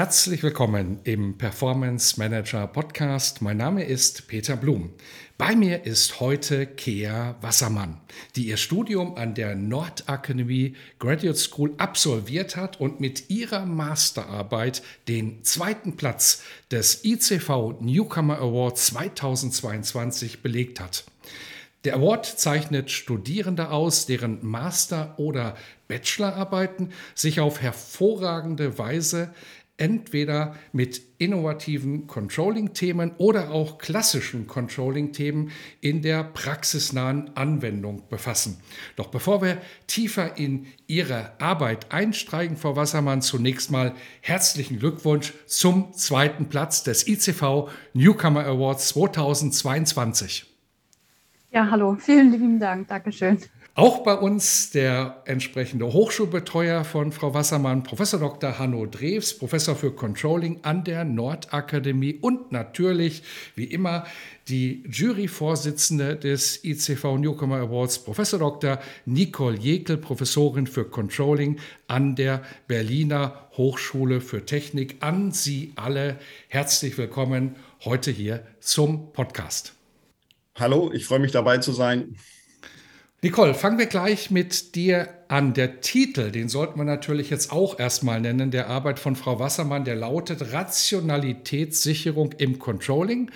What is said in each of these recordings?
Herzlich willkommen im Performance Manager Podcast. Mein Name ist Peter Blum. Bei mir ist heute Kea Wassermann, die ihr Studium an der Nordakademie Graduate School absolviert hat und mit ihrer Masterarbeit den zweiten Platz des ICV Newcomer Award 2022 belegt hat. Der Award zeichnet Studierende aus, deren Master- oder Bachelorarbeiten sich auf hervorragende Weise entweder mit innovativen Controlling-Themen oder auch klassischen Controlling-Themen in der praxisnahen Anwendung befassen. Doch bevor wir tiefer in Ihre Arbeit einsteigen, Frau Wassermann, zunächst mal herzlichen Glückwunsch zum zweiten Platz des ICV Newcomer Awards 2022. Ja, hallo, vielen lieben Dank, Dankeschön. Auch bei uns der entsprechende Hochschulbetreuer von Frau Wassermann, Professor Dr. Hanno Drews, Professor für Controlling an der Nordakademie und natürlich, wie immer, die Juryvorsitzende des ICV Newcomer Awards, Professor Dr. Nicole Jekel, Professorin für Controlling an der Berliner Hochschule für Technik. An Sie alle herzlich willkommen heute hier zum Podcast. Hallo, ich freue mich dabei zu sein. Nicole, fangen wir gleich mit dir an. Der Titel, den sollten wir natürlich jetzt auch erstmal nennen, der Arbeit von Frau Wassermann, der lautet Rationalitätssicherung im Controlling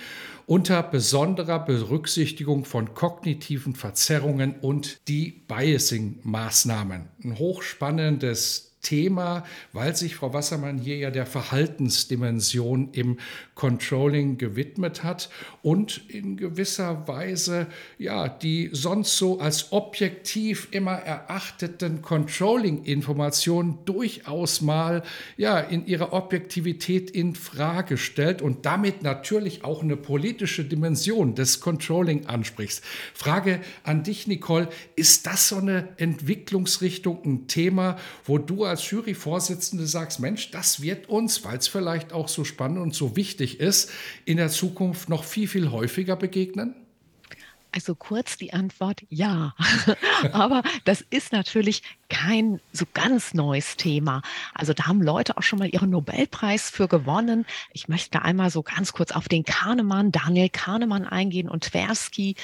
unter besonderer Berücksichtigung von kognitiven Verzerrungen und die Biasing-Maßnahmen. Ein hochspannendes Thema, weil sich Frau Wassermann hier ja der Verhaltensdimension im Controlling gewidmet hat und in gewisser Weise ja die sonst so als objektiv immer erachteten Controlling-Informationen durchaus mal ja in ihrer Objektivität in Frage stellt und damit natürlich auch eine politische Dimension des Controlling anspricht. Frage an dich, Nicole, ist das so eine Entwicklungsrichtung, ein Thema, wo du als als Juryvorsitzende sagst, Mensch, das wird uns, weil es vielleicht auch so spannend und so wichtig ist, in der Zukunft noch viel, viel häufiger begegnen? Also kurz die Antwort ja. Aber das ist natürlich kein so ganz neues Thema. Also da haben Leute auch schon mal ihren Nobelpreis für gewonnen. Ich möchte einmal so ganz kurz auf den Kahnemann, Daniel Kahnemann eingehen und Tversky,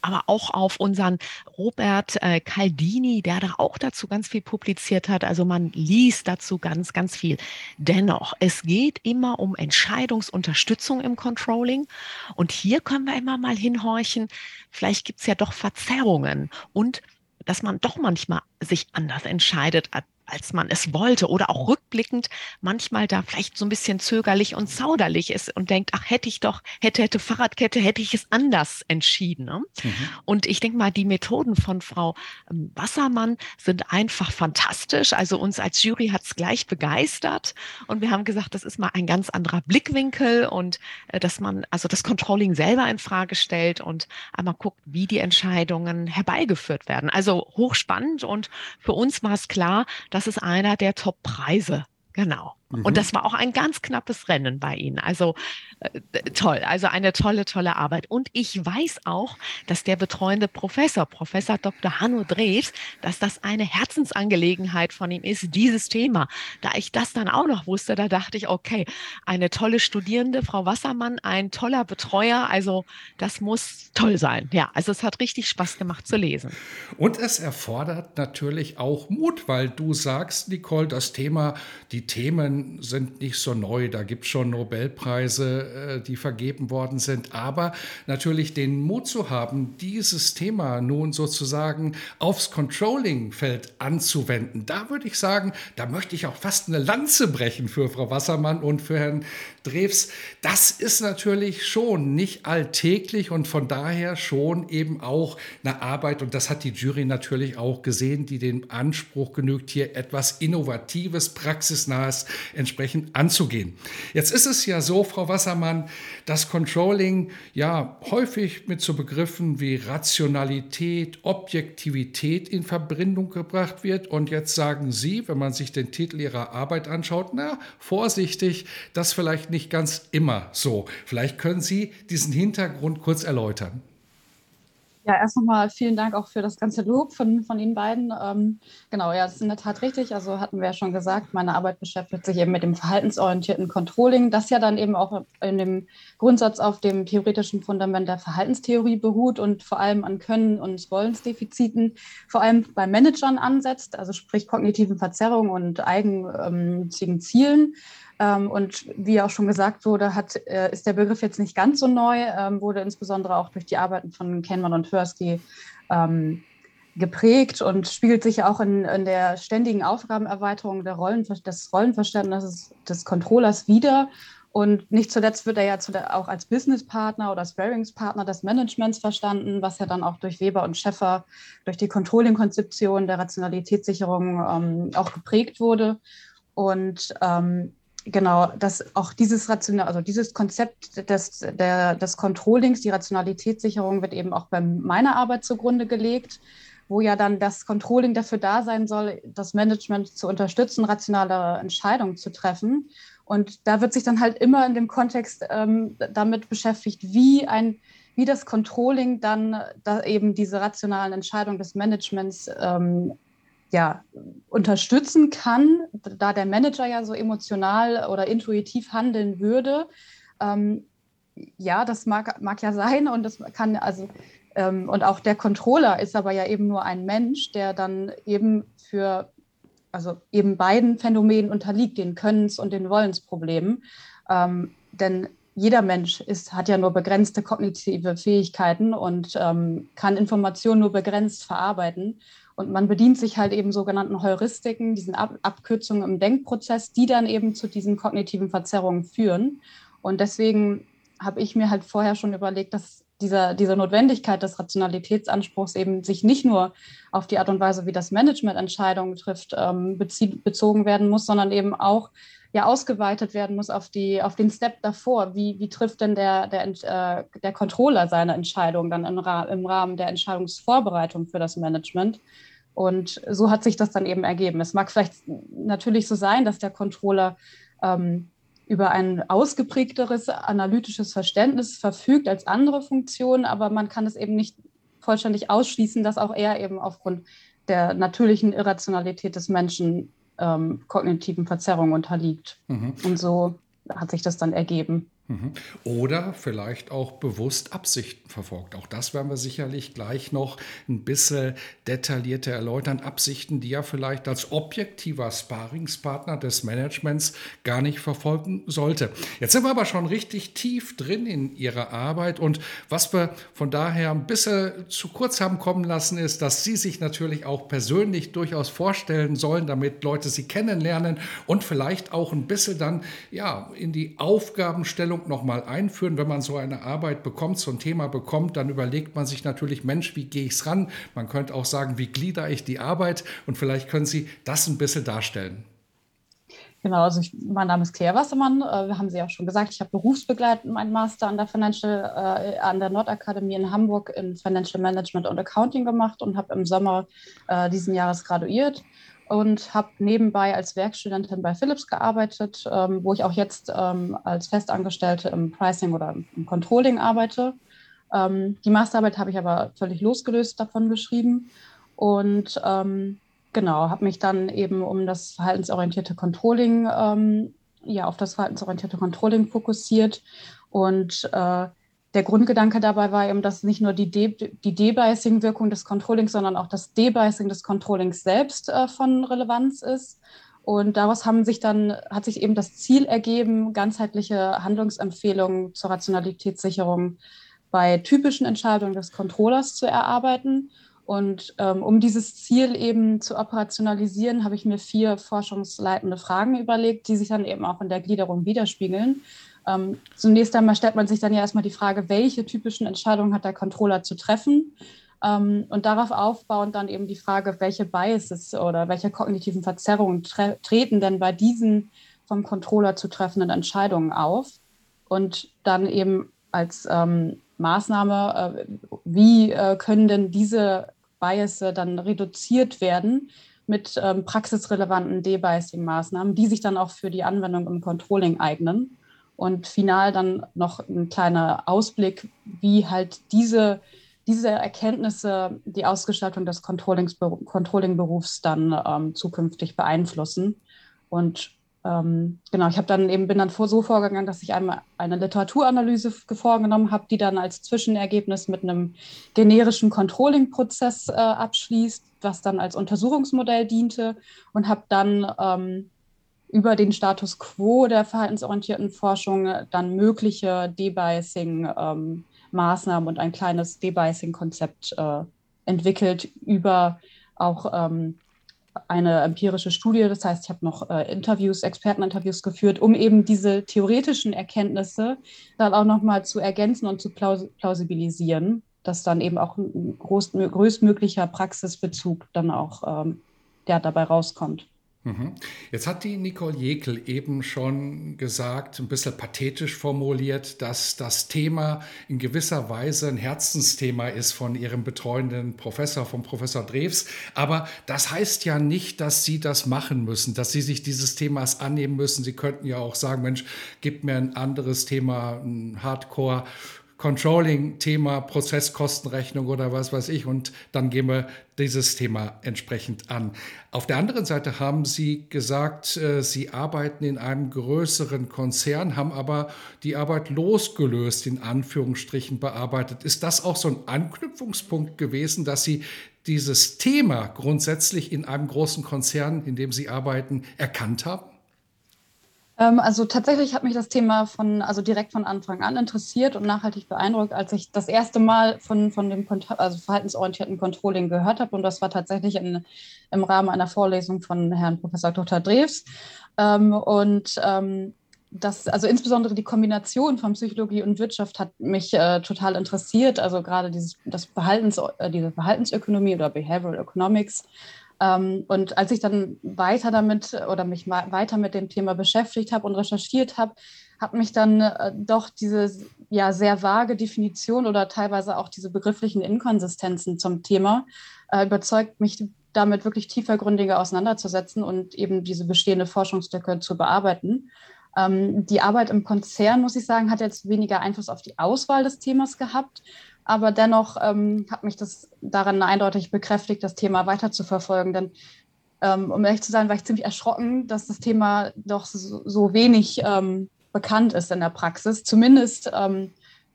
aber auch auf unseren Robert äh, Caldini, der da auch dazu ganz viel publiziert hat. Also man liest dazu ganz, ganz viel. Dennoch, es geht immer um Entscheidungsunterstützung im Controlling. Und hier können wir immer mal hinhorchen, vielleicht gibt es ja doch Verzerrungen und dass man doch manchmal sich anders entscheidet als man es wollte oder auch rückblickend manchmal da vielleicht so ein bisschen zögerlich und zauderlich ist und denkt, ach, hätte ich doch, hätte, hätte Fahrradkette, hätte ich es anders entschieden. Ne? Mhm. Und ich denke mal, die Methoden von Frau ähm, Wassermann sind einfach fantastisch. Also uns als Jury hat es gleich begeistert und wir haben gesagt, das ist mal ein ganz anderer Blickwinkel und äh, dass man also das Controlling selber in Frage stellt und einmal guckt, wie die Entscheidungen herbeigeführt werden. Also hochspannend und für uns war es klar, dass das ist einer der Top-Preise. Genau. Mhm. Und das war auch ein ganz knappes Rennen bei Ihnen. Also äh, toll, also eine tolle, tolle Arbeit. Und ich weiß auch, dass der betreuende Professor, Professor Dr. Hanno Drews, dass das eine Herzensangelegenheit von ihm ist, dieses Thema. Da ich das dann auch noch wusste, da dachte ich, okay, eine tolle Studierende, Frau Wassermann, ein toller Betreuer. Also das muss toll sein. Ja, also es hat richtig Spaß gemacht zu lesen. Und es erfordert natürlich auch Mut, weil du sagst, Nicole, das Thema, die Themen, sind nicht so neu. Da gibt es schon Nobelpreise, äh, die vergeben worden sind. Aber natürlich den Mut zu haben, dieses Thema nun sozusagen aufs Controlling-Feld anzuwenden, da würde ich sagen, da möchte ich auch fast eine Lanze brechen für Frau Wassermann und für Herrn Drews. Das ist natürlich schon nicht alltäglich und von daher schon eben auch eine Arbeit, und das hat die Jury natürlich auch gesehen, die dem Anspruch genügt, hier etwas Innovatives, Praxisnahes entsprechend anzugehen. Jetzt ist es ja so, Frau Wassermann, dass Controlling ja häufig mit so Begriffen wie Rationalität, Objektivität in Verbindung gebracht wird. Und jetzt sagen Sie, wenn man sich den Titel Ihrer Arbeit anschaut, na, vorsichtig, das vielleicht nicht ganz immer so. Vielleicht können Sie diesen Hintergrund kurz erläutern. Ja, erst nochmal vielen Dank auch für das ganze Lob von, von Ihnen beiden. Ähm, genau, ja, das ist in der Tat richtig. Also hatten wir ja schon gesagt, meine Arbeit beschäftigt sich eben mit dem verhaltensorientierten Controlling, das ja dann eben auch in dem Grundsatz auf dem theoretischen Fundament der Verhaltenstheorie beruht und vor allem an Können- und Wollensdefiziten, vor allem bei Managern ansetzt, also sprich kognitiven Verzerrungen und eigennützigen Zielen. Ähm, und wie auch schon gesagt wurde, hat, äh, ist der Begriff jetzt nicht ganz so neu, ähm, wurde insbesondere auch durch die Arbeiten von Kahneman und Tversky ähm, geprägt und spiegelt sich auch in, in der ständigen Aufgabenerweiterung Rollen, des Rollenverständnisses des Controllers wieder. Und nicht zuletzt wird er ja auch als Businesspartner oder Sparingspartner des Managements verstanden, was ja dann auch durch Weber und Schäffer, durch die Controlling-Konzeption der Rationalitätssicherung ähm, auch geprägt wurde. Und ähm, genau, dass auch dieses Rational, also dieses Konzept des, der, des Controllings, die Rationalitätssicherung wird eben auch bei meiner Arbeit zugrunde gelegt, wo ja dann das Controlling dafür da sein soll, das Management zu unterstützen, rationale Entscheidungen zu treffen. Und da wird sich dann halt immer in dem Kontext ähm, damit beschäftigt, wie ein wie das Controlling dann da eben diese rationalen Entscheidungen des Managements ähm, ja, unterstützen kann, da der Manager ja so emotional oder intuitiv handeln würde. Ähm, ja, das mag, mag ja sein und das kann also ähm, und auch der Controller ist aber ja eben nur ein Mensch, der dann eben für also eben beiden Phänomenen unterliegt, den Könnens- und den Wollensproblemen. Ähm, denn jeder Mensch ist, hat ja nur begrenzte kognitive Fähigkeiten und ähm, kann Informationen nur begrenzt verarbeiten. Und man bedient sich halt eben sogenannten Heuristiken, diesen Ab Abkürzungen im Denkprozess, die dann eben zu diesen kognitiven Verzerrungen führen. Und deswegen habe ich mir halt vorher schon überlegt, dass dieser, diese Notwendigkeit des Rationalitätsanspruchs eben sich nicht nur auf die Art und Weise, wie das Management Entscheidungen trifft, ähm, bezogen werden muss, sondern eben auch ja ausgeweitet werden muss auf, die, auf den Step davor. Wie, wie trifft denn der, der, äh, der Controller seine Entscheidung dann im, im Rahmen der Entscheidungsvorbereitung für das Management? Und so hat sich das dann eben ergeben. Es mag vielleicht natürlich so sein, dass der Controller ähm, über ein ausgeprägteres analytisches Verständnis verfügt als andere Funktionen, aber man kann es eben nicht vollständig ausschließen, dass auch er eben aufgrund der natürlichen Irrationalität des Menschen ähm, kognitiven Verzerrungen unterliegt. Mhm. Und so hat sich das dann ergeben. Mhm. Oder vielleicht auch bewusst Absichten verfolgt. Auch das werden wir sicherlich gleich noch ein bisschen detaillierter erläutern. Absichten, die ja vielleicht als objektiver Sparingspartner des Managements gar nicht verfolgen sollte. Jetzt sind wir aber schon richtig tief drin in Ihrer Arbeit und was wir von daher ein bisschen zu kurz haben kommen lassen, ist, dass Sie sich natürlich auch persönlich durchaus vorstellen sollen, damit Leute Sie kennenlernen und vielleicht auch ein bisschen dann ja in die Aufgabenstellung Ordnung nochmal einführen. Wenn man so eine Arbeit bekommt, so ein Thema bekommt, dann überlegt man sich natürlich, Mensch, wie gehe ich es ran? Man könnte auch sagen, wie glieder ich die Arbeit? Und vielleicht können Sie das ein bisschen darstellen. Genau, also ich, mein Name ist Claire Wassermann. Äh, wir haben Sie auch schon gesagt, ich habe berufsbegleitend meinen Master an der Financial, äh, an der Nordakademie in Hamburg in Financial Management und Accounting gemacht und habe im Sommer äh, diesen Jahres graduiert und habe nebenbei als Werkstudentin bei Philips gearbeitet, ähm, wo ich auch jetzt ähm, als Festangestellte im Pricing oder im Controlling arbeite. Ähm, die Masterarbeit habe ich aber völlig losgelöst davon geschrieben und ähm, genau, habe mich dann eben um das verhaltensorientierte Controlling, ähm, ja, auf das verhaltensorientierte Controlling fokussiert und äh, der Grundgedanke dabei war eben, dass nicht nur die, De die Debicing-Wirkung des Controllings, sondern auch das Debicing des Controllings selbst äh, von Relevanz ist. Und daraus haben sich dann, hat sich eben das Ziel ergeben, ganzheitliche Handlungsempfehlungen zur Rationalitätssicherung bei typischen Entscheidungen des Controllers zu erarbeiten. Und ähm, um dieses Ziel eben zu operationalisieren, habe ich mir vier forschungsleitende Fragen überlegt, die sich dann eben auch in der Gliederung widerspiegeln. Ähm, zunächst einmal stellt man sich dann ja erstmal die Frage, welche typischen Entscheidungen hat der Controller zu treffen? Ähm, und darauf aufbauend dann eben die Frage, welche Biases oder welche kognitiven Verzerrungen tre treten denn bei diesen vom Controller zu treffenden Entscheidungen auf? Und dann eben als ähm, Maßnahme, äh, wie äh, können denn diese Biases dann reduziert werden mit ähm, praxisrelevanten Debiasing-Maßnahmen, die sich dann auch für die Anwendung im Controlling eignen. Und final dann noch ein kleiner Ausblick, wie halt diese, diese Erkenntnisse die Ausgestaltung des Controlling-Berufs dann ähm, zukünftig beeinflussen. Und ähm, genau, ich habe dann eben bin dann vor, so vorgegangen, dass ich einmal eine Literaturanalyse vorgenommen habe, die dann als Zwischenergebnis mit einem generischen Controlling-Prozess äh, abschließt, was dann als Untersuchungsmodell diente und habe dann ähm, über den Status quo der verhaltensorientierten Forschung dann mögliche Debiasing-Maßnahmen ähm, und ein kleines Debiasing-Konzept äh, entwickelt über auch ähm, eine empirische Studie. Das heißt, ich habe noch äh, Interviews, Experteninterviews geführt, um eben diese theoretischen Erkenntnisse dann auch nochmal zu ergänzen und zu plaus plausibilisieren, dass dann eben auch ein groß, größtmöglicher Praxisbezug dann auch ähm, der dabei rauskommt. Mhm. Jetzt hat die Nicole Jekel eben schon gesagt, ein bisschen pathetisch formuliert, dass das Thema in gewisser Weise ein Herzensthema ist von ihrem betreuenden Professor, vom Professor Drews. Aber das heißt ja nicht, dass Sie das machen müssen, dass Sie sich dieses Themas annehmen müssen. Sie könnten ja auch sagen, Mensch, gib mir ein anderes Thema, ein Hardcore Controlling-Thema, Prozesskostenrechnung oder was weiß ich. Und dann gehen wir dieses Thema entsprechend an. Auf der anderen Seite haben Sie gesagt, äh, Sie arbeiten in einem größeren Konzern, haben aber die Arbeit losgelöst, in Anführungsstrichen bearbeitet. Ist das auch so ein Anknüpfungspunkt gewesen, dass Sie dieses Thema grundsätzlich in einem großen Konzern, in dem Sie arbeiten, erkannt haben? Ähm, also tatsächlich hat mich das Thema von, also direkt von Anfang an interessiert und nachhaltig beeindruckt, als ich das erste Mal von, von dem also verhaltensorientierten Controlling gehört habe. Und das war tatsächlich in, im Rahmen einer Vorlesung von Herrn Professor Dr. Drews. Ähm, und ähm, das, also insbesondere die Kombination von Psychologie und Wirtschaft hat mich äh, total interessiert. Also gerade dieses, das Verhaltens, äh, diese Verhaltensökonomie oder Behavioral Economics und als ich dann weiter damit oder mich weiter mit dem Thema beschäftigt habe und recherchiert habe, hat mich dann äh, doch diese ja sehr vage Definition oder teilweise auch diese begrifflichen Inkonsistenzen zum Thema äh, überzeugt, mich damit wirklich tiefergründiger auseinanderzusetzen und eben diese bestehende Forschungslücke zu bearbeiten. Ähm, die Arbeit im Konzern, muss ich sagen, hat jetzt weniger Einfluss auf die Auswahl des Themas gehabt, aber dennoch ähm, hat mich das daran eindeutig bekräftigt, das Thema weiter zu verfolgen. Denn ähm, um ehrlich zu sein, war ich ziemlich erschrocken, dass das Thema doch so, so wenig ähm, bekannt ist in der Praxis, zumindest ähm,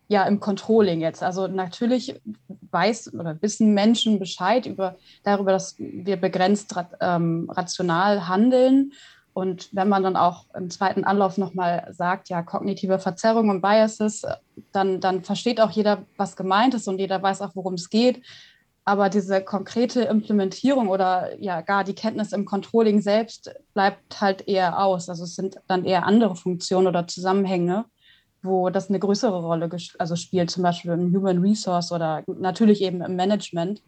ja im Controlling jetzt. Also natürlich weiß oder wissen Menschen Bescheid über, darüber, dass wir begrenzt ähm, rational handeln und wenn man dann auch im zweiten Anlauf nochmal sagt, ja, kognitive Verzerrung und Biases, dann, dann versteht auch jeder, was gemeint ist und jeder weiß auch, worum es geht. Aber diese konkrete Implementierung oder ja gar die Kenntnis im Controlling selbst bleibt halt eher aus. Also es sind dann eher andere Funktionen oder Zusammenhänge, wo das eine größere Rolle also spielt, zum Beispiel im Human Resource oder natürlich eben im Management.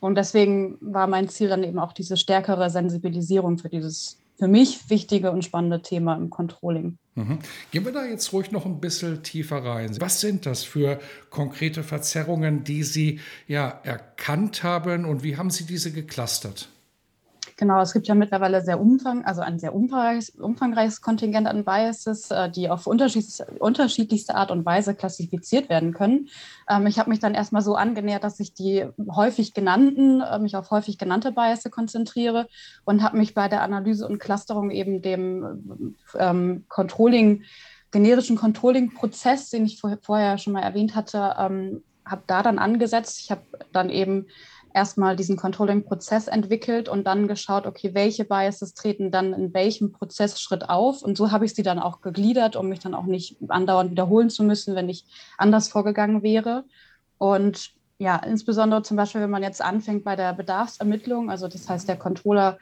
Und deswegen war mein Ziel dann eben auch diese stärkere Sensibilisierung für dieses für mich wichtige und spannende Thema im Controlling. Mhm. Gehen wir da jetzt ruhig noch ein bisschen tiefer rein. Was sind das für konkrete Verzerrungen, die Sie ja erkannt haben und wie haben Sie diese geclustert? Genau, es gibt ja mittlerweile sehr umfang, also ein sehr umfangreiches, umfangreiches Kontingent an Biases, äh, die auf unterschiedlichste Art und Weise klassifiziert werden können. Ähm, ich habe mich dann erstmal so angenähert, dass ich die häufig genannten, äh, mich auf häufig genannte Biases konzentriere und habe mich bei der Analyse und Clusterung eben dem ähm, Controlling, generischen Controlling-Prozess, den ich vorher schon mal erwähnt hatte, ähm, habe da dann angesetzt. Ich habe dann eben erstmal diesen Controlling-Prozess entwickelt und dann geschaut, okay, welche Biases treten dann in welchem Prozessschritt auf. Und so habe ich sie dann auch gegliedert, um mich dann auch nicht andauernd wiederholen zu müssen, wenn ich anders vorgegangen wäre. Und ja, insbesondere zum Beispiel, wenn man jetzt anfängt bei der Bedarfsermittlung, also das heißt, der Controller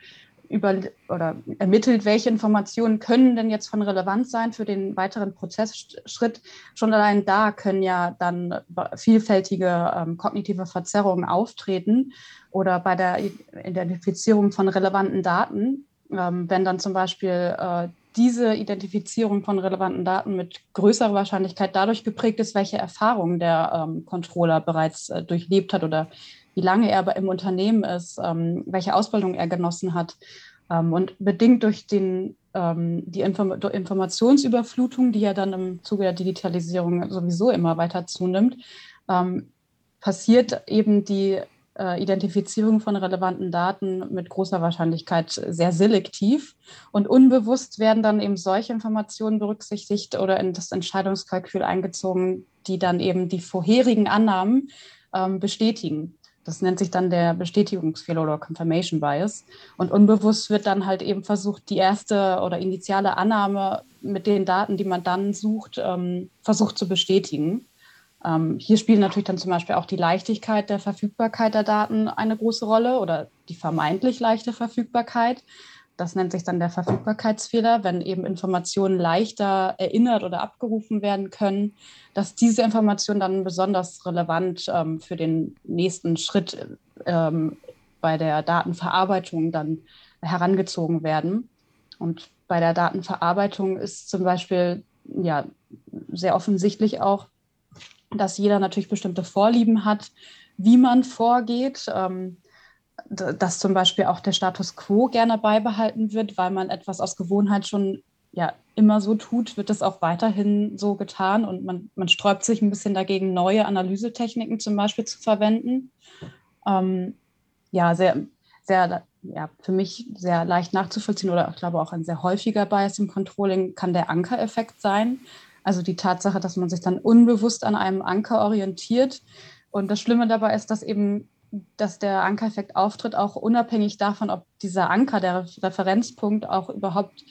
über oder ermittelt, welche Informationen können denn jetzt von Relevanz sein für den weiteren Prozessschritt. Schon allein da können ja dann vielfältige ähm, kognitive Verzerrungen auftreten oder bei der Identifizierung von relevanten Daten, ähm, wenn dann zum Beispiel äh, diese Identifizierung von relevanten Daten mit größerer Wahrscheinlichkeit dadurch geprägt ist, welche Erfahrungen der ähm, Controller bereits äh, durchlebt hat oder wie lange er im Unternehmen ist, ähm, welche Ausbildung er genossen hat. Ähm, und bedingt durch den, ähm, die Inform Informationsüberflutung, die ja dann im Zuge der Digitalisierung sowieso immer weiter zunimmt, passiert eben die äh, Identifizierung von relevanten Daten mit großer Wahrscheinlichkeit sehr selektiv. Und unbewusst werden dann eben solche Informationen berücksichtigt oder in das Entscheidungskalkül eingezogen, die dann eben die vorherigen Annahmen ähm, bestätigen. Das nennt sich dann der Bestätigungsfehler oder Confirmation Bias. Und unbewusst wird dann halt eben versucht, die erste oder initiale Annahme mit den Daten, die man dann sucht, ähm, versucht zu bestätigen. Ähm, hier spielt natürlich dann zum Beispiel auch die Leichtigkeit der Verfügbarkeit der Daten eine große Rolle oder die vermeintlich leichte Verfügbarkeit. Das nennt sich dann der Verfügbarkeitsfehler, wenn eben Informationen leichter erinnert oder abgerufen werden können, dass diese Informationen dann besonders relevant ähm, für den nächsten Schritt ähm, bei der Datenverarbeitung dann herangezogen werden. Und bei der Datenverarbeitung ist zum Beispiel ja sehr offensichtlich auch, dass jeder natürlich bestimmte Vorlieben hat, wie man vorgeht. Ähm, dass zum Beispiel auch der Status quo gerne beibehalten wird, weil man etwas aus Gewohnheit schon ja immer so tut, wird das auch weiterhin so getan und man, man sträubt sich ein bisschen dagegen, neue Analysetechniken zum Beispiel zu verwenden. Ähm, ja, sehr, sehr, ja, für mich sehr leicht nachzuvollziehen oder ich glaube auch ein sehr häufiger Bias im Controlling kann der Ankereffekt sein. Also die Tatsache, dass man sich dann unbewusst an einem Anker orientiert. Und das Schlimme dabei ist, dass eben dass der Ankereffekt auftritt, auch unabhängig davon, ob dieser Anker, der Referenzpunkt, auch überhaupt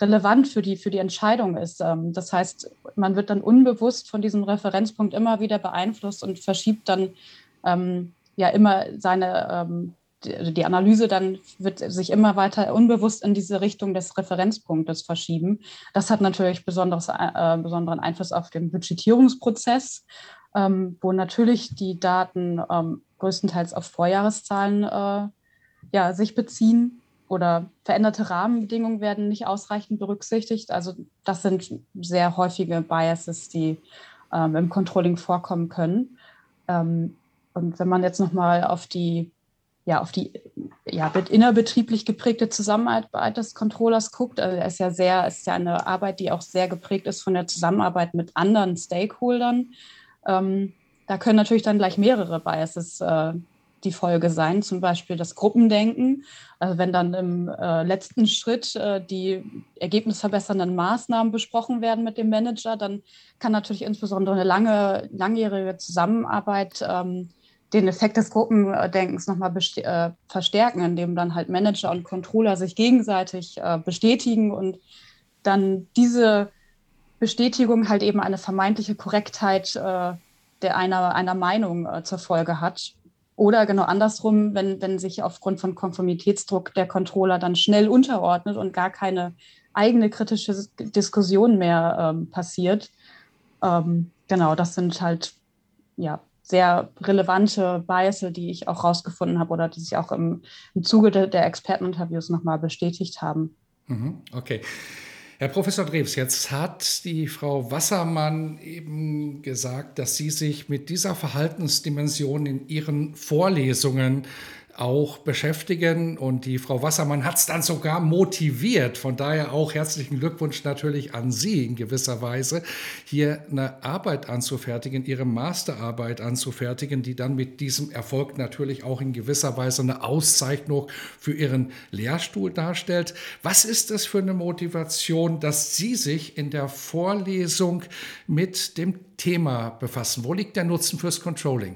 relevant für die, für die Entscheidung ist. Ähm, das heißt, man wird dann unbewusst von diesem Referenzpunkt immer wieder beeinflusst und verschiebt dann ähm, ja immer seine, ähm, die, die, Analyse dann wird sich immer weiter unbewusst in diese Richtung des Referenzpunktes verschieben. Das hat natürlich besonderes, äh, besonderen Einfluss auf den Budgetierungsprozess, ähm, wo natürlich die Daten ähm, größtenteils auf Vorjahreszahlen äh, ja, sich beziehen oder veränderte Rahmenbedingungen werden nicht ausreichend berücksichtigt. Also das sind sehr häufige Biases, die ähm, im Controlling vorkommen können. Ähm, und wenn man jetzt nochmal auf die, ja, auf die ja, innerbetrieblich geprägte Zusammenarbeit des Controllers guckt, also ist ja sehr, ist ja eine Arbeit, die auch sehr geprägt ist von der Zusammenarbeit mit anderen Stakeholdern. Ähm, da können natürlich dann gleich mehrere Biases äh, die Folge sein, zum Beispiel das Gruppendenken. Also wenn dann im äh, letzten Schritt äh, die ergebnisverbessernden Maßnahmen besprochen werden mit dem Manager, dann kann natürlich insbesondere eine lange, langjährige Zusammenarbeit ähm, den Effekt des Gruppendenkens nochmal äh, verstärken, indem dann halt Manager und Controller sich gegenseitig äh, bestätigen und dann diese Bestätigung halt eben eine vermeintliche Korrektheit äh, der einer, einer Meinung äh, zur Folge hat. Oder genau andersrum, wenn, wenn sich aufgrund von Konformitätsdruck der Controller dann schnell unterordnet und gar keine eigene kritische Diskussion mehr ähm, passiert. Ähm, genau, das sind halt ja, sehr relevante Biases, die ich auch rausgefunden habe oder die sich auch im, im Zuge de, der Experteninterviews nochmal bestätigt haben. Mhm, okay. Herr Professor Drews, jetzt hat die Frau Wassermann eben gesagt, dass Sie sich mit dieser Verhaltensdimension in Ihren Vorlesungen auch beschäftigen. Und die Frau Wassermann hat es dann sogar motiviert. Von daher auch herzlichen Glückwunsch natürlich an Sie in gewisser Weise, hier eine Arbeit anzufertigen, Ihre Masterarbeit anzufertigen, die dann mit diesem Erfolg natürlich auch in gewisser Weise eine Auszeichnung für Ihren Lehrstuhl darstellt. Was ist das für eine Motivation, dass Sie sich in der Vorlesung mit dem Thema befassen? Wo liegt der Nutzen fürs Controlling?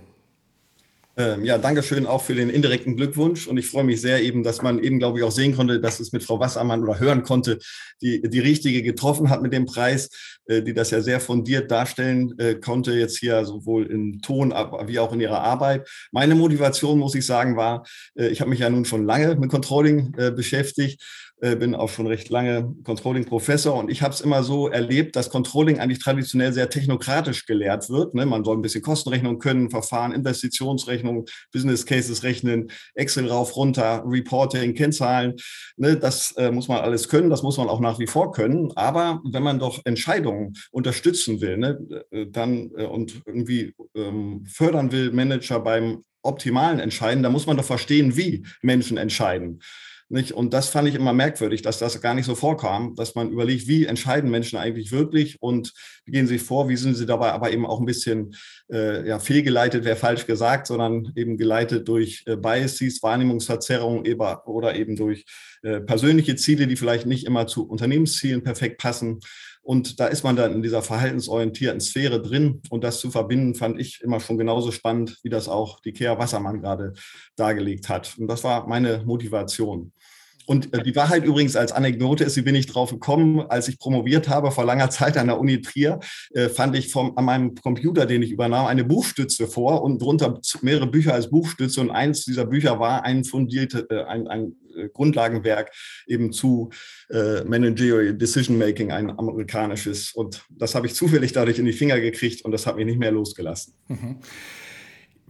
Ähm, ja, danke schön auch für den indirekten Glückwunsch. Und ich freue mich sehr eben, dass man eben, glaube ich, auch sehen konnte, dass es mit Frau Wassermann oder hören konnte, die, die richtige getroffen hat mit dem Preis, äh, die das ja sehr fundiert darstellen äh, konnte, jetzt hier sowohl im Ton wie auch in ihrer Arbeit. Meine Motivation, muss ich sagen, war, äh, ich habe mich ja nun schon lange mit Controlling beschäftigt äh, bin auch schon recht lange Controlling-Professor und ich habe es immer so erlebt, dass Controlling eigentlich traditionell sehr technokratisch gelehrt wird. Ne? Man soll ein bisschen Kostenrechnung können, Verfahren, Investitionsrechnung, Business Cases rechnen, Excel rauf, runter, Reporting, Kennzahlen. Ne? Das äh, muss man alles können, das muss man auch nach wie vor können. Aber wenn man doch Entscheidungen unterstützen will, ne? Äh, dann äh, und irgendwie ähm, fördern will, Manager beim optimalen Entscheiden, da muss man doch verstehen, wie Menschen entscheiden. Nicht? Und das fand ich immer merkwürdig, dass das gar nicht so vorkam, dass man überlegt, wie entscheiden Menschen eigentlich wirklich und wie gehen sie vor, wie sind sie dabei aber eben auch ein bisschen äh, ja, fehlgeleitet, wäre falsch gesagt, sondern eben geleitet durch äh, Biases, Wahrnehmungsverzerrungen oder eben durch äh, persönliche Ziele, die vielleicht nicht immer zu Unternehmenszielen perfekt passen. Und da ist man dann in dieser verhaltensorientierten Sphäre drin. Und das zu verbinden, fand ich immer schon genauso spannend, wie das auch die Kea Wassermann gerade dargelegt hat. Und das war meine Motivation. Und äh, die Wahrheit übrigens als Anekdote ist, wie bin ich drauf gekommen, als ich promoviert habe vor langer Zeit an der Uni Trier, äh, fand ich vom, an meinem Computer, den ich übernahm, eine Buchstütze vor und drunter mehrere Bücher als Buchstütze. Und eins dieser Bücher war ein fundierte, äh, ein, ein Grundlagenwerk eben zu äh, Managerial Decision Making, ein amerikanisches. Und das habe ich zufällig dadurch in die Finger gekriegt und das hat mich nicht mehr losgelassen. Mhm.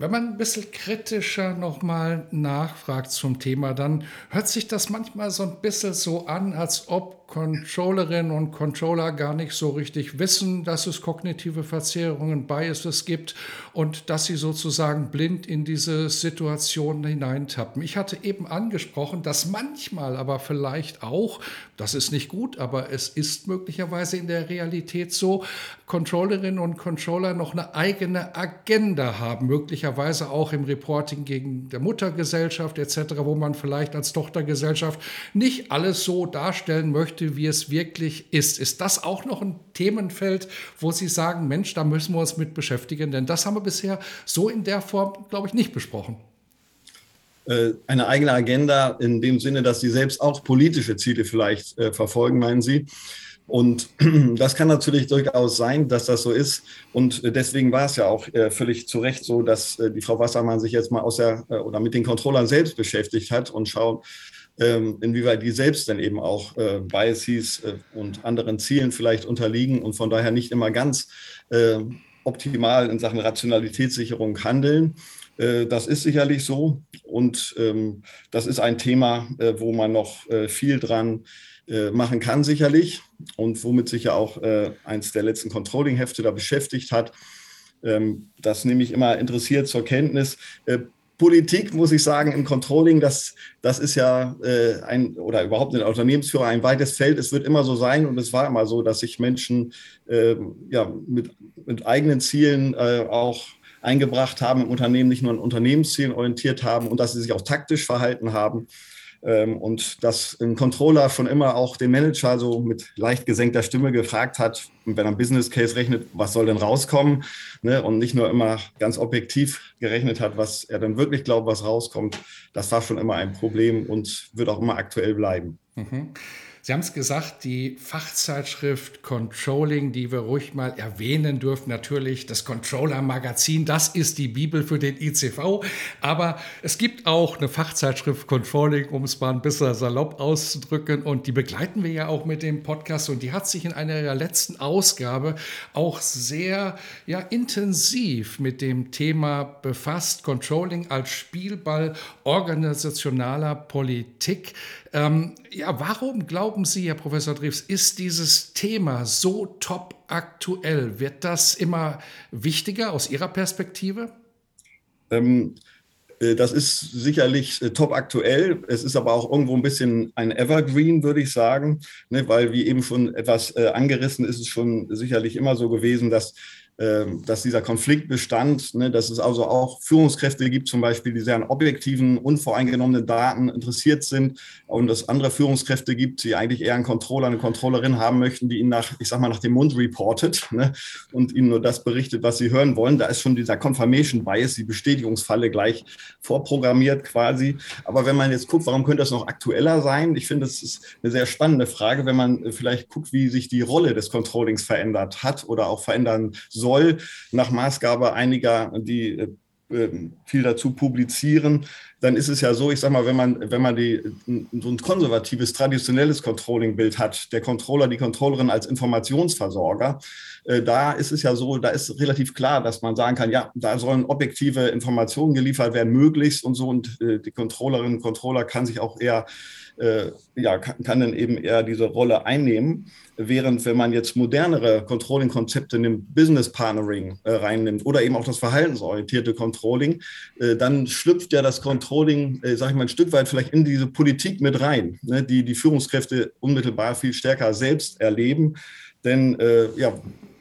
Wenn man ein bisschen kritischer nochmal nachfragt zum Thema, dann hört sich das manchmal so ein bisschen so an, als ob Controllerinnen und Controller gar nicht so richtig wissen, dass es kognitive Verzerrungen, Biases gibt und dass sie sozusagen blind in diese Situation hineintappen. Ich hatte eben angesprochen, dass manchmal aber vielleicht auch, das ist nicht gut, aber es ist möglicherweise in der Realität so, Controllerinnen und Controller noch eine eigene Agenda haben, möglicherweise auch im Reporting gegen der Muttergesellschaft etc., wo man vielleicht als Tochtergesellschaft nicht alles so darstellen möchte, möchte, wie es wirklich ist. Ist das auch noch ein Themenfeld, wo Sie sagen, Mensch, da müssen wir uns mit beschäftigen? Denn das haben wir bisher so in der Form, glaube ich, nicht besprochen äh, eine eigene Agenda in dem Sinne, dass sie selbst auch politische Ziele vielleicht äh, verfolgen, meinen Sie. Und das kann natürlich durchaus sein, dass das so ist. Und deswegen war es ja auch äh, völlig zu Recht so, dass äh, die Frau Wassermann sich jetzt mal aus der oder mit den Controllern selbst beschäftigt hat und schaut, inwieweit die selbst dann eben auch äh, Biases äh, und anderen Zielen vielleicht unterliegen und von daher nicht immer ganz äh, optimal in Sachen Rationalitätssicherung handeln. Äh, das ist sicherlich so und ähm, das ist ein Thema, wo man noch viel dran machen kann, sicherlich und womit sich ja auch eins der letzten Controlling-Hefte da beschäftigt hat. Ähm, das nehme ich immer interessiert zur Kenntnis. Politik, muss ich sagen, im Controlling, das, das ist ja äh, ein, oder überhaupt ein Unternehmensführer ein weites Feld. Es wird immer so sein und es war immer so, dass sich Menschen äh, ja, mit, mit eigenen Zielen äh, auch eingebracht haben im Unternehmen, nicht nur an Unternehmenszielen orientiert haben und dass sie sich auch taktisch verhalten haben. Ähm, und dass ein Controller schon immer auch den Manager so mit leicht gesenkter Stimme gefragt hat, wenn er ein Business Case rechnet, was soll denn rauskommen? Ne? Und nicht nur immer ganz objektiv gerechnet hat, was er dann wirklich glaubt, was rauskommt. Das war schon immer ein Problem und wird auch immer aktuell bleiben. Mhm. Sie haben es gesagt, die Fachzeitschrift Controlling, die wir ruhig mal erwähnen dürfen, natürlich das Controller-Magazin, das ist die Bibel für den ICV. Aber es gibt auch eine Fachzeitschrift Controlling, um es mal ein bisschen salopp auszudrücken. Und die begleiten wir ja auch mit dem Podcast. Und die hat sich in einer der letzten Ausgabe auch sehr ja, intensiv mit dem Thema befasst. Controlling als Spielball organisationaler Politik. Ähm, ja, warum glauben Sie, Herr Professor Dreves, ist dieses Thema so top aktuell? Wird das immer wichtiger aus Ihrer Perspektive? Ähm, äh, das ist sicherlich äh, top aktuell. Es ist aber auch irgendwo ein bisschen ein Evergreen, würde ich sagen, ne, weil wie eben schon etwas äh, angerissen ist, es schon sicherlich immer so gewesen, dass dass dieser Konflikt bestand, ne, dass es also auch Führungskräfte gibt, zum Beispiel, die sehr an objektiven, unvoreingenommenen Daten interessiert sind und es andere Führungskräfte gibt, die eigentlich eher einen Controller, eine Controllerin haben möchten, die ihnen nach, ich sag mal, nach dem Mund reportet ne, und ihnen nur das berichtet, was sie hören wollen. Da ist schon dieser Confirmation Bias, die Bestätigungsfalle gleich vorprogrammiert quasi. Aber wenn man jetzt guckt, warum könnte das noch aktueller sein? Ich finde, das ist eine sehr spannende Frage, wenn man vielleicht guckt, wie sich die Rolle des Controllings verändert hat oder auch verändern soll, nach Maßgabe einiger, die äh, viel dazu publizieren, dann ist es ja so, ich sage mal, wenn man, wenn man die, so ein konservatives, traditionelles Controlling-Bild hat, der Controller, die Controllerin als Informationsversorger, äh, da ist es ja so, da ist relativ klar, dass man sagen kann, ja, da sollen objektive Informationen geliefert werden, möglichst und so, und äh, die Controllerin, Controller kann sich auch eher äh, ja, kann, dann eben eher diese Rolle einnehmen. Während wenn man jetzt modernere Controlling-Konzepte nimmt, Business Partnering äh, reinnimmt oder eben auch das verhaltensorientierte Controlling, dann schlüpft ja das Controlling, äh, sage ich mal, ein Stück weit vielleicht in diese Politik mit rein, ne, die die Führungskräfte unmittelbar viel stärker selbst erleben. Denn äh, ja,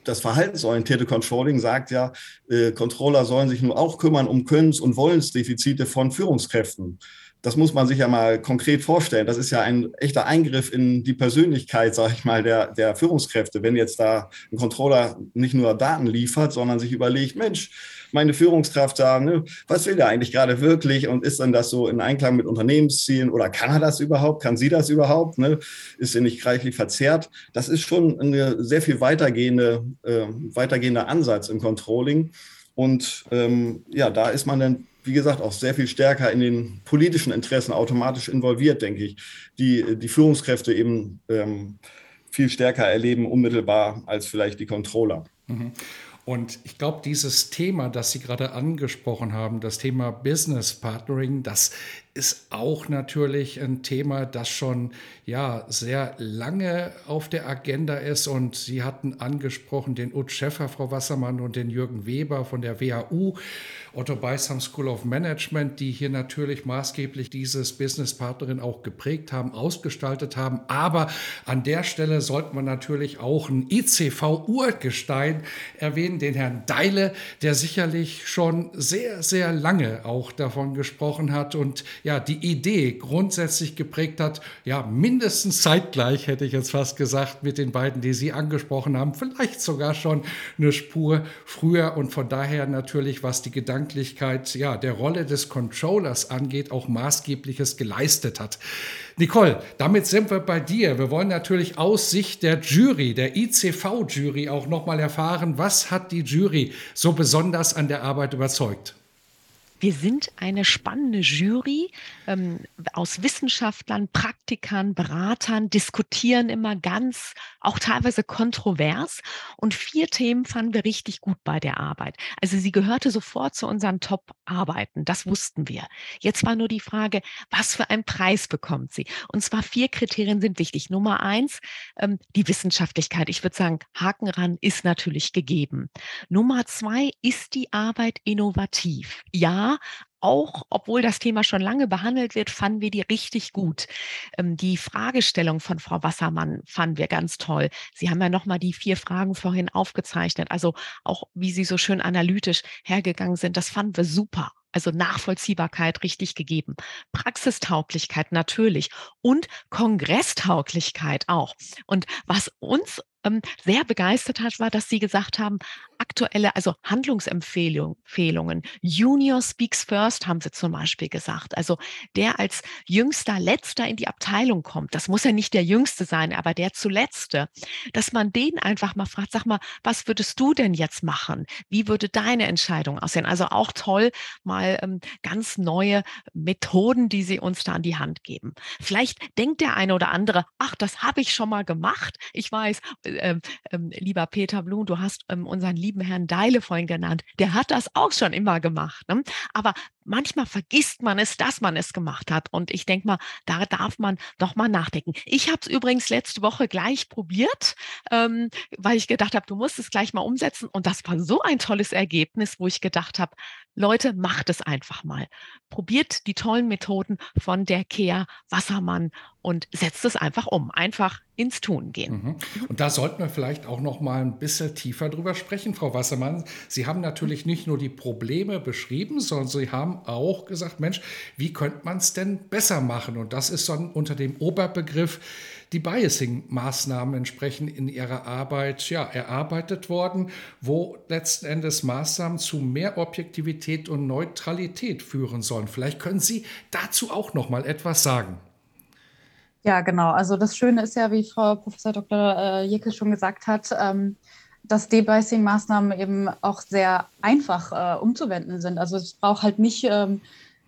das verhaltensorientierte Controlling sagt ja, äh, Controller sollen sich nur auch kümmern um Könnens- und Wollensdefizite von Führungskräften das muss man sich ja mal konkret vorstellen. Das ist ja ein echter Eingriff in die Persönlichkeit, sage ich mal, der, der Führungskräfte. Wenn jetzt da ein Controller nicht nur Daten liefert, sondern sich überlegt, Mensch, meine Führungskraft da, ne, was will der eigentlich gerade wirklich und ist dann das so in Einklang mit Unternehmenszielen oder kann er das überhaupt? Kann sie das überhaupt? Ne? Ist sie nicht reichlich verzerrt? Das ist schon ein sehr viel weitergehende, äh, weitergehender Ansatz im Controlling. Und ähm, ja, da ist man dann wie gesagt, auch sehr viel stärker in den politischen Interessen automatisch involviert, denke ich, die die Führungskräfte eben ähm, viel stärker erleben, unmittelbar als vielleicht die Controller. Mhm. Und ich glaube, dieses Thema, das Sie gerade angesprochen haben, das Thema Business Partnering, das ist auch natürlich ein Thema, das schon ja sehr lange auf der Agenda ist. Und Sie hatten angesprochen den Ut Schäffer, Frau Wassermann, und den Jürgen Weber von der WHU, Otto Beisam School of Management, die hier natürlich maßgeblich dieses Business Partnerin auch geprägt haben, ausgestaltet haben. Aber an der Stelle sollte man natürlich auch ein ICV-Urgestein erwähnen, den Herrn Deile, der sicherlich schon sehr, sehr lange auch davon gesprochen hat und ja, die Idee grundsätzlich geprägt hat, ja, mindestens zeitgleich, hätte ich jetzt fast gesagt, mit den beiden, die Sie angesprochen haben, vielleicht sogar schon eine Spur früher und von daher natürlich, was die Gedanklichkeit, ja, der Rolle des Controllers angeht, auch maßgebliches geleistet hat. Nicole, damit sind wir bei dir. Wir wollen natürlich aus Sicht der Jury, der ICV-Jury auch nochmal erfahren, was hat die Jury so besonders an der Arbeit überzeugt? Wir sind eine spannende Jury ähm, aus Wissenschaftlern, Praktikern, Beratern, diskutieren immer ganz, auch teilweise kontrovers. Und vier Themen fanden wir richtig gut bei der Arbeit. Also sie gehörte sofort zu unseren Top-Arbeiten. Das wussten wir. Jetzt war nur die Frage, was für einen Preis bekommt sie? Und zwar vier Kriterien sind wichtig. Nummer eins, ähm, die Wissenschaftlichkeit. Ich würde sagen, Haken ran ist natürlich gegeben. Nummer zwei, ist die Arbeit innovativ? Ja, auch obwohl das Thema schon lange behandelt wird, fanden wir die richtig gut. Ähm, die Fragestellung von Frau Wassermann fanden wir ganz toll. Sie haben ja nochmal die vier Fragen vorhin aufgezeichnet, also auch wie Sie so schön analytisch hergegangen sind. Das fanden wir super. Also Nachvollziehbarkeit richtig gegeben. Praxistauglichkeit natürlich und Kongresstauglichkeit auch. Und was uns ähm, sehr begeistert hat, war, dass Sie gesagt haben, aktuelle, also Handlungsempfehlungen. Junior speaks first, haben Sie zum Beispiel gesagt. Also der als jüngster, letzter in die Abteilung kommt. Das muss ja nicht der jüngste sein, aber der zuletzte. Dass man den einfach mal fragt, sag mal, was würdest du denn jetzt machen? Wie würde deine Entscheidung aussehen? Also auch toll, mal ähm, ganz neue Methoden, die Sie uns da an die Hand geben. Vielleicht denkt der eine oder andere, ach, das habe ich schon mal gemacht. Ich weiß, äh, äh, lieber Peter Blum, du hast ähm, unseren lieben lieben Herrn Deile vorhin genannt, der hat das auch schon immer gemacht. Ne? Aber manchmal vergisst man es, dass man es gemacht hat. Und ich denke mal, da darf man doch mal nachdenken. Ich habe es übrigens letzte Woche gleich probiert, ähm, weil ich gedacht habe, du musst es gleich mal umsetzen. Und das war so ein tolles Ergebnis, wo ich gedacht habe, Leute, macht es einfach mal. Probiert die tollen Methoden von der Kea Wassermann und setzt es einfach um. Einfach ins Tun gehen. Mhm. Und da sollten wir vielleicht auch noch mal ein bisschen tiefer drüber sprechen, Frau Wassermann. Sie haben natürlich nicht nur die Probleme beschrieben, sondern Sie haben auch gesagt, Mensch, wie könnte man es denn besser machen? Und das ist dann unter dem Oberbegriff die Biasing-Maßnahmen entsprechend in ihrer Arbeit ja, erarbeitet worden, wo letzten Endes Maßnahmen zu mehr Objektivität und Neutralität führen sollen. Vielleicht können Sie dazu auch noch mal etwas sagen. Ja, genau. Also das Schöne ist ja, wie Frau Professor Dr. Äh, Jekyll schon gesagt hat, ähm, dass Debasing-Maßnahmen eben auch sehr einfach äh, umzuwenden sind. Also es braucht halt nicht ähm,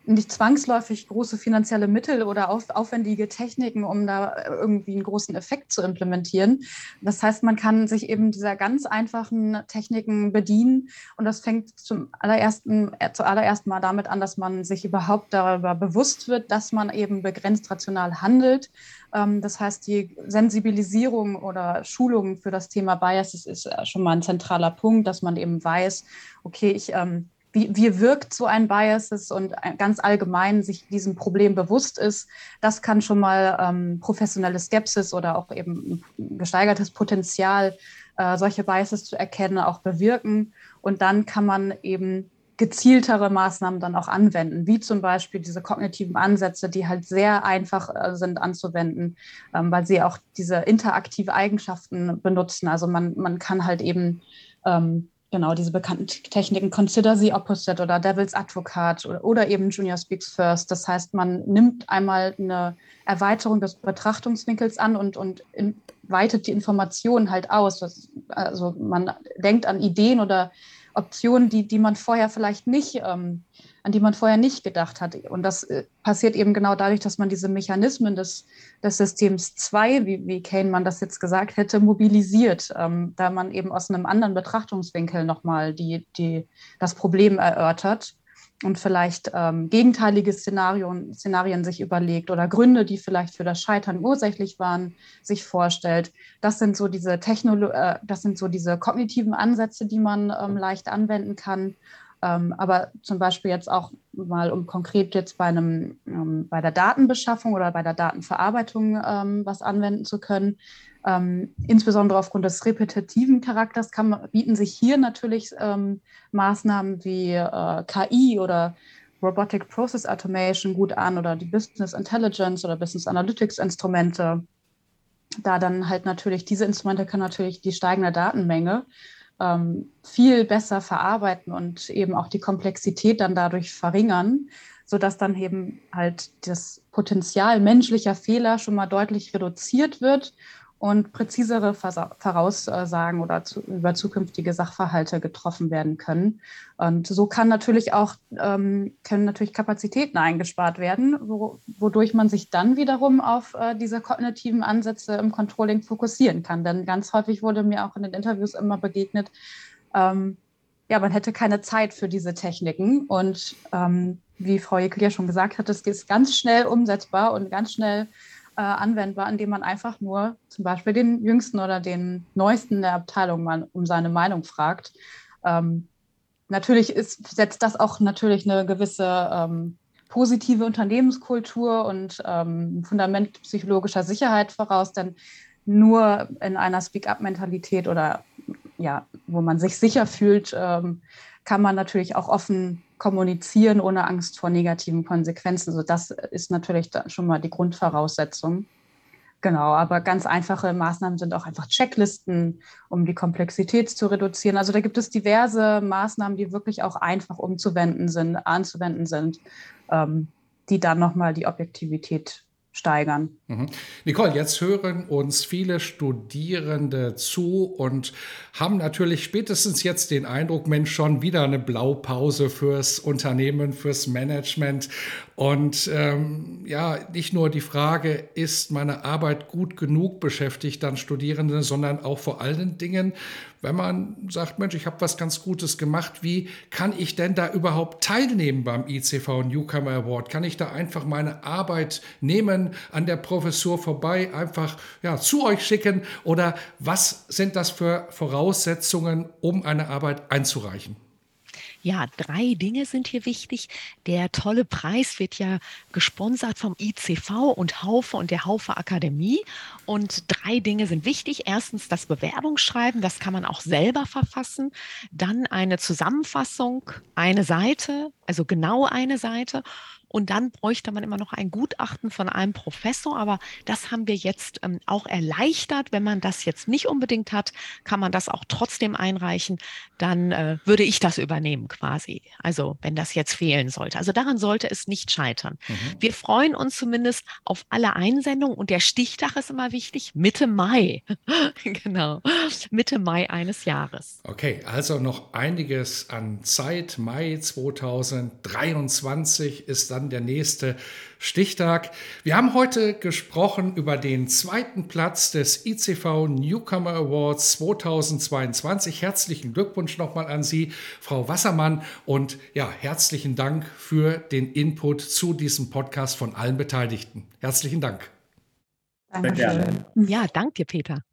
nicht zwangsläufig große finanzielle Mittel oder auf, aufwendige Techniken, um da irgendwie einen großen Effekt zu implementieren. Das heißt, man kann sich eben dieser ganz einfachen Techniken bedienen und das fängt zum allerersten, äh, zuallererst mal damit an, dass man sich überhaupt darüber bewusst wird, dass man eben begrenzt rational handelt. Ähm, das heißt, die Sensibilisierung oder Schulung für das Thema Biases ist äh, schon mal ein zentraler Punkt, dass man eben weiß, okay, ich ähm, wie, wie wirkt so ein Biases und ganz allgemein sich diesem Problem bewusst ist, das kann schon mal ähm, professionelle Skepsis oder auch eben gesteigertes Potenzial, äh, solche Biases zu erkennen, auch bewirken. Und dann kann man eben gezieltere Maßnahmen dann auch anwenden, wie zum Beispiel diese kognitiven Ansätze, die halt sehr einfach äh, sind anzuwenden, ähm, weil sie auch diese interaktive Eigenschaften benutzen. Also man, man kann halt eben ähm, genau diese bekannten Techniken Consider the Opposite oder Devil's Advocate oder, oder, eben Junior Speaks First. Das heißt, man nimmt einmal eine Erweiterung des Betrachtungswinkels an und, und in, weitet die Informationen halt aus. Das, also man denkt an Ideen oder Optionen, die, die man vorher vielleicht nicht ähm, an die man vorher nicht gedacht hat. Und das äh, passiert eben genau dadurch, dass man diese Mechanismen des, des Systems 2, wie, wie Kahneman das jetzt gesagt hätte, mobilisiert, ähm, da man eben aus einem anderen Betrachtungswinkel nochmal die, die, das Problem erörtert und vielleicht ähm, gegenteilige Szenarien, Szenarien sich überlegt oder Gründe, die vielleicht für das Scheitern ursächlich waren, sich vorstellt. Das sind so diese Technolo äh, das sind so diese kognitiven Ansätze, die man ähm, leicht anwenden kann. Ähm, aber zum Beispiel jetzt auch mal, um konkret jetzt bei, einem, ähm, bei der Datenbeschaffung oder bei der Datenverarbeitung ähm, was anwenden zu können. Ähm, insbesondere aufgrund des repetitiven Charakters kann, bieten sich hier natürlich ähm, Maßnahmen wie äh, KI oder Robotic Process Automation gut an oder die Business Intelligence oder Business Analytics Instrumente. Da dann halt natürlich, diese Instrumente können natürlich die steigende Datenmenge viel besser verarbeiten und eben auch die Komplexität dann dadurch verringern, sodass dann eben halt das Potenzial menschlicher Fehler schon mal deutlich reduziert wird und präzisere Voraussagen oder zu, über zukünftige Sachverhalte getroffen werden können. Und so kann natürlich auch, ähm, können natürlich Kapazitäten eingespart werden, wo, wodurch man sich dann wiederum auf äh, diese kognitiven Ansätze im Controlling fokussieren kann. Denn ganz häufig wurde mir auch in den Interviews immer begegnet, ähm, ja, man hätte keine Zeit für diese Techniken. Und ähm, wie Frau Jekyll ja schon gesagt hat, es ist ganz schnell umsetzbar und ganz schnell äh, anwendbar, indem man einfach nur zum Beispiel den Jüngsten oder den Neuesten der Abteilung mal um seine Meinung fragt. Ähm, natürlich ist, setzt das auch natürlich eine gewisse ähm, positive Unternehmenskultur und ähm, Fundament psychologischer Sicherheit voraus, denn nur in einer Speak-up-Mentalität oder ja, wo man sich sicher fühlt, ähm, kann man natürlich auch offen kommunizieren ohne Angst vor negativen Konsequenzen. Also das ist natürlich schon mal die Grundvoraussetzung. Genau, aber ganz einfache Maßnahmen sind auch einfach Checklisten, um die Komplexität zu reduzieren. Also da gibt es diverse Maßnahmen, die wirklich auch einfach umzuwenden sind, anzuwenden sind, ähm, die dann nochmal die Objektivität steigern. Mhm. Nicole, jetzt hören uns viele Studierende zu und haben natürlich spätestens jetzt den Eindruck, Mensch, schon wieder eine Blaupause fürs Unternehmen, fürs Management. Und ähm, ja, nicht nur die Frage, ist meine Arbeit gut genug beschäftigt dann Studierende, sondern auch vor allen Dingen, wenn man sagt, Mensch, ich habe was ganz Gutes gemacht, wie kann ich denn da überhaupt teilnehmen beim ICV Newcomer Award? Kann ich da einfach meine Arbeit nehmen, an der Professur vorbei, einfach ja, zu euch schicken? Oder was sind das für Voraussetzungen, um eine Arbeit einzureichen? Ja, drei Dinge sind hier wichtig. Der tolle Preis wird ja gesponsert vom ICV und Haufe und der Haufe Akademie. Und drei Dinge sind wichtig. Erstens das Bewerbungsschreiben, das kann man auch selber verfassen. Dann eine Zusammenfassung, eine Seite, also genau eine Seite und dann bräuchte man immer noch ein Gutachten von einem Professor. Aber das haben wir jetzt ähm, auch erleichtert. Wenn man das jetzt nicht unbedingt hat, kann man das auch trotzdem einreichen. Dann äh, würde ich das übernehmen quasi. Also wenn das jetzt fehlen sollte. Also daran sollte es nicht scheitern. Mhm. Wir freuen uns zumindest auf alle Einsendungen. Und der Stichtag ist immer wichtig. Mitte Mai. genau. Mitte Mai eines Jahres. Okay, also noch einiges an Zeit. Mai 2023 ist dann dann der nächste Stichtag. Wir haben heute gesprochen über den zweiten Platz des ICV Newcomer Awards 2022. Herzlichen Glückwunsch nochmal an Sie, Frau Wassermann. Und ja, herzlichen Dank für den Input zu diesem Podcast von allen Beteiligten. Herzlichen Dank. Dankeschön. Ja, danke, Peter.